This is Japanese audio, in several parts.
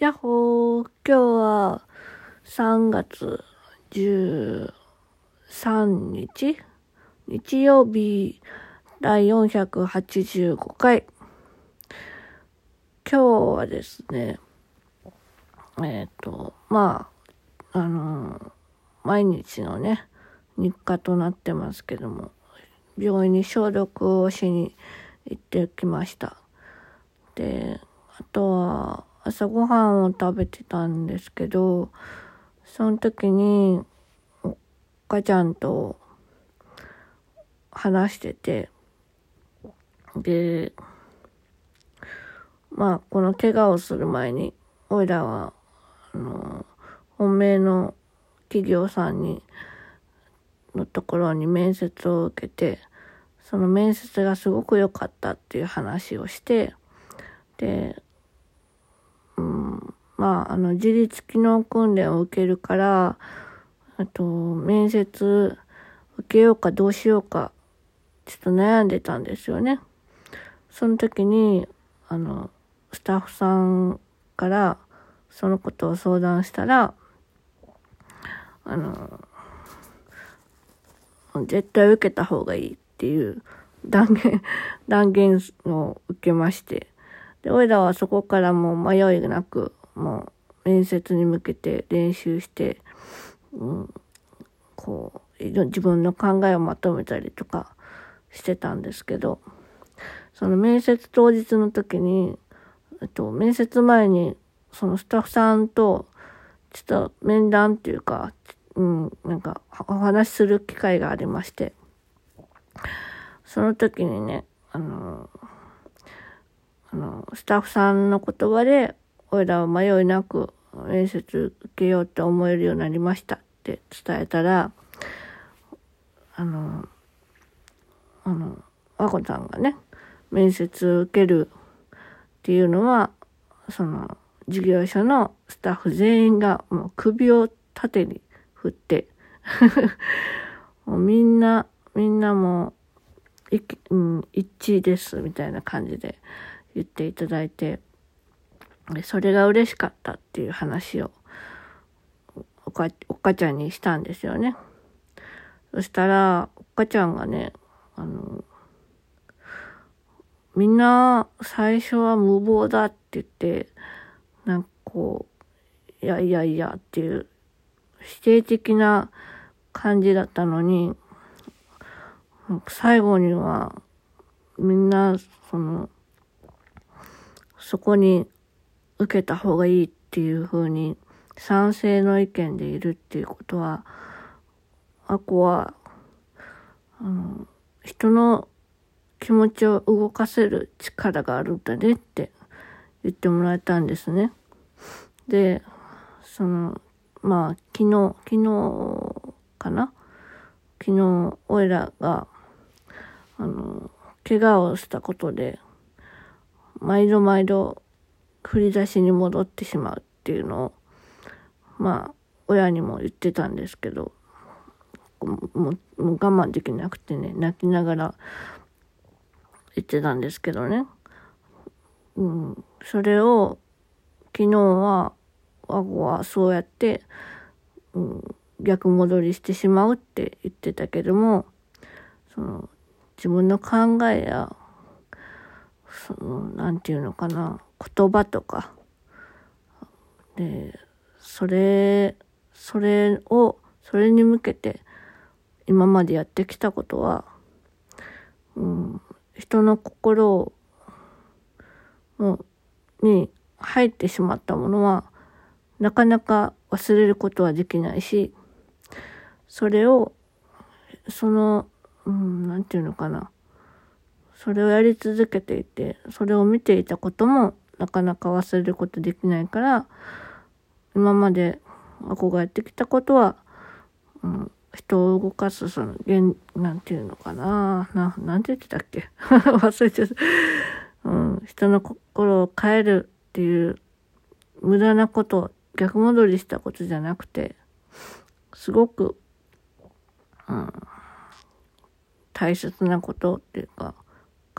やっほー、今日は3月13日日曜日第485回。今日はですね、えっ、と、まあ、あの毎日のね、日課となってますけども、病院に消毒をしに行ってきました。で、あとは、朝ごはんを食べてたんですけど、その時に、おっかちゃんと話してて、で、まあ、この怪我をする前に、おいらは、あの、本命の企業さんに、のところに面接を受けて、その面接がすごく良かったっていう話をして、で、まあ、あの、自立機能訓練を受けるから、あと、面接受けようかどうしようか、ちょっと悩んでたんですよね。その時に、あの、スタッフさんからそのことを相談したら、あの、絶対受けた方がいいっていう断言、断言を受けまして、で、おいらはそこからも迷いなく、もう面接に向けて練習して、うん、こう自分の考えをまとめたりとかしてたんですけどその面接当日の時に、えっと、面接前にそのスタッフさんとちょっと面談っていうか、うん、なんかお話しする機会がありましてその時にねあのあのスタッフさんの言葉でおいらは迷いなく面接受けようと思えるようになりましたって伝えたら、あの、あの、和子さんがね、面接受けるっていうのは、その、事業所のスタッフ全員がもう首を縦に振って もうみんな、みんなもう、うん、一致ですみたいな感じで言っていただいて、それが嬉しかったっていう話をおかおっかちゃんにしたんですよね。そしたら、おっかちゃんがね、あの、みんな最初は無謀だって言って、なんかこう、いやいやいやっていう否定的な感じだったのに、最後にはみんなその、そこに受けた方がいいっていうふうに賛成の意見でいるっていうことは、あこは、あの、人の気持ちを動かせる力があるんだねって言ってもらえたんですね。で、その、まあ、昨日、昨日かな？昨日、おいらが、あの、怪我をしたことで、毎度毎度振り出しに戻ってしまうっていうのをまあ親にも言ってたんですけどもう我慢できなくてね泣きながら言ってたんですけどね、うん、それを昨日は我がはそうやって、うん、逆戻りしてしまうって言ってたけどもその自分の考えやその何て言うのかな。言葉とか。でそれそれをそれに向けて今までやってきたことは、うん、人の心をに入ってしまったものはなかなか忘れることはできないしそれをその、うん、なんて言うのかな。それをやり続けていてそれを見ていたこともなかなか忘れることできないから、今まで憧れてきたことは、うん、人を動かす、その、現、なんていうのかなな、なんて言ってたっけ？忘れちゃった。うん、人の心を変えるっていう無駄なこと、逆戻りしたことじゃなくて、すごく、うん、大切なことっていうか、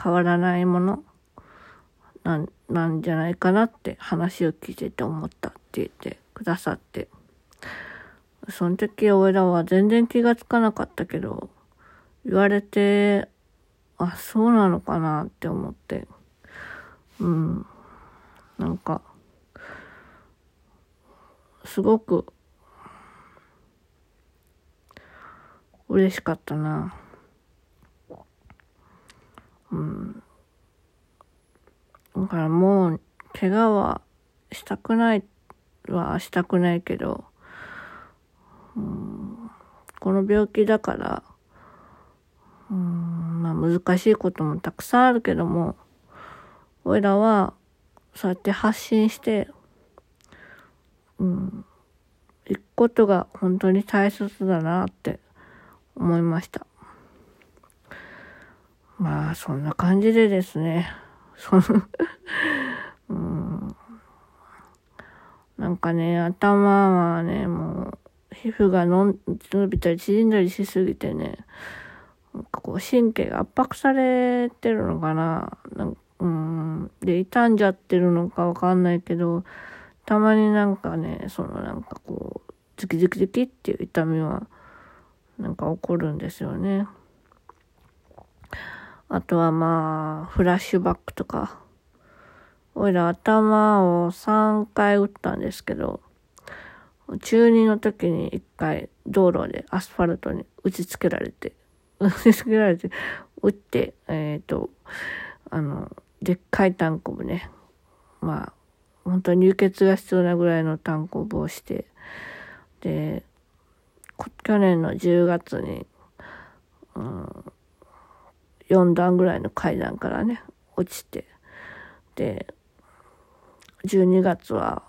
変わらないものなんなんじゃないかなって話を聞いてて思ったって言ってくださって。その時俺らは全然気がつかなかったけど、言われて、あ、そうなのかなって思って。うん。なんか、すごく嬉しかったな。うん。からもう、怪我はしたくないはしたくないけど、うん、この病気だから、うん、まあ難しいこともたくさんあるけども、俺らはそうやって発信して、うん、行くことが本当に大切だなって思いました。まあ、そんな感じでですね、うん、なんかね、頭はね、もう、皮膚がのん伸びたり縮んだりしすぎてね、なんかこう神経が圧迫されてるのかな。なんうん、で、傷んじゃってるのかわかんないけど、たまになんかね、そのなんかこう、ズキズキズキっていう痛みは、なんか起こるんですよね。あとはまあ、フラッシュバックとか。おいら頭を3回打ったんですけど、中2の時に1回道路でアスファルトに打ちつけられて、打ちつけられて、打って、えっ、ー、と、あの、でっかいタンコブね。まあ、本当に流血が必要なぐらいのタンコブをして、で、去年の10月に、うん、4段ぐらいの階段からね、落ちて、で、12月は、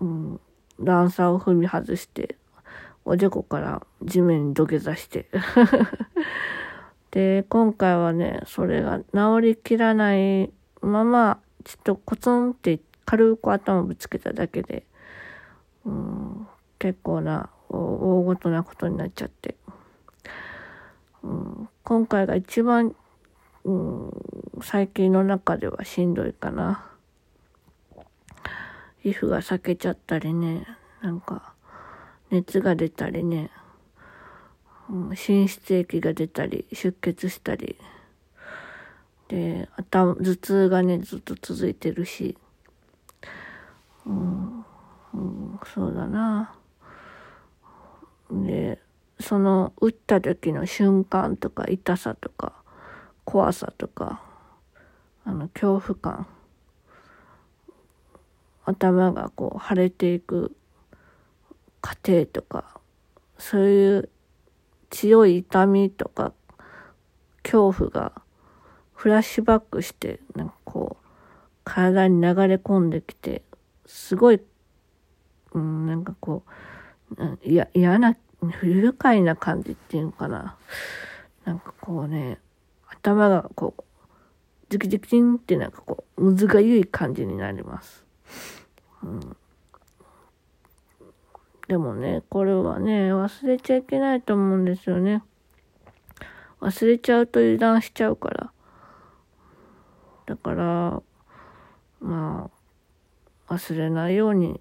うん、段差を踏み外して、おでこから地面に土下座して。で、今回はね、それが治りきらないまま、ちょっとコツンって軽く頭ぶつけただけで、うん、結構な大ごとなことになっちゃって、うん、今回が一番、うん、最近の中ではしんどいかな。皮膚が裂けちゃったりね、なんか熱が出たりね、心室液が出たり、出血したり、で、頭、頭痛がね、ずっと続いてるし、うん、うん、そうだな。その、打った時の瞬間とか、痛さとか、怖さとか、あの、恐怖感、頭がこう、腫れていく過程とか、そういう強い痛みとか恐怖がフラッシュバックしてなんかこう体に流れ込んできてすごい、うん、なんかこういや嫌な不愉快な感じっていうのかななんかこうね頭がこうズキズキンってなんかこうむずがゆい感じになります。うんでもね、これはね、忘れちゃいけないと思うんですよね。忘れちゃうと油断しちゃうから。だから、まあ、忘れないように、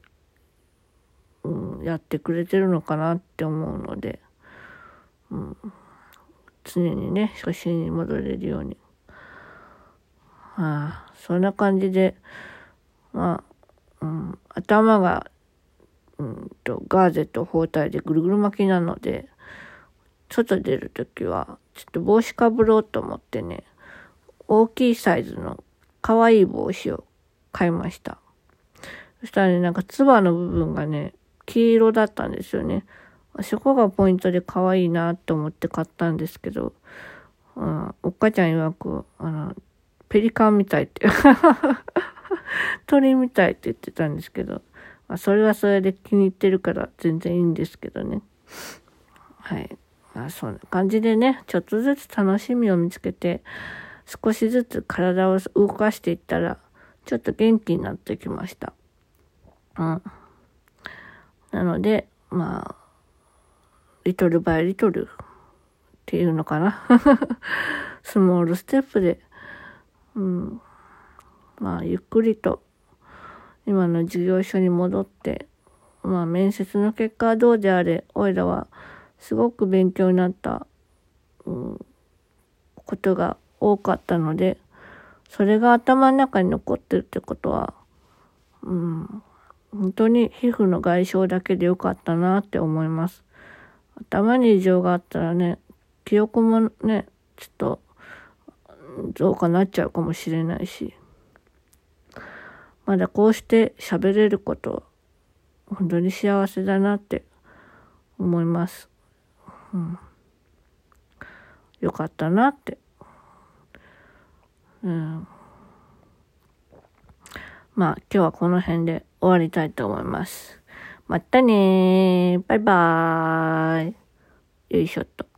うん、やってくれてるのかなって思うので、うん、常にね、初心に戻れるように。はあ、そんな感じで、まあ、うん、頭がうんと、ガーゼと包帯でぐるぐる巻きなので、外出るときは、ちょっと帽子かぶろうと思ってね、大きいサイズの可愛い帽子を買いました。そしたらね、なんかつばの部分がね、黄色だったんですよね。そこがポイントで可愛いなと思って買ったんですけど、うん、おっかちゃん曰く、あの、ペリカンみたいって 鳥みたいって言ってたんですけど、まあ、それはそれで気に入ってるから全然いいんですけどね。はい。まあ、そんな感じでね、ちょっとずつ楽しみを見つけて、少しずつ体を動かしていったら、ちょっと元気になってきました。うん。なので、まあ、リトルバイリトルっていうのかな。スモールステップで、うん、まあ、ゆっくりと今の事業所に戻って、まあ、面接の結果はどうであれ、おいらはすごく勉強になった、うん、ことが多かったので、それが頭の中に残ってるってことは、うん、本当に皮膚の外傷だけでよかったなって思います。頭に異常があったらね、記憶もね、ちょっと増加なっちゃうかもしれないし、まだこうして喋れること、本当に幸せだなって思います。うん。よかったなって。うん。まあ今日はこの辺で終わりたいと思います。またねバイバーイ。よいしょっと。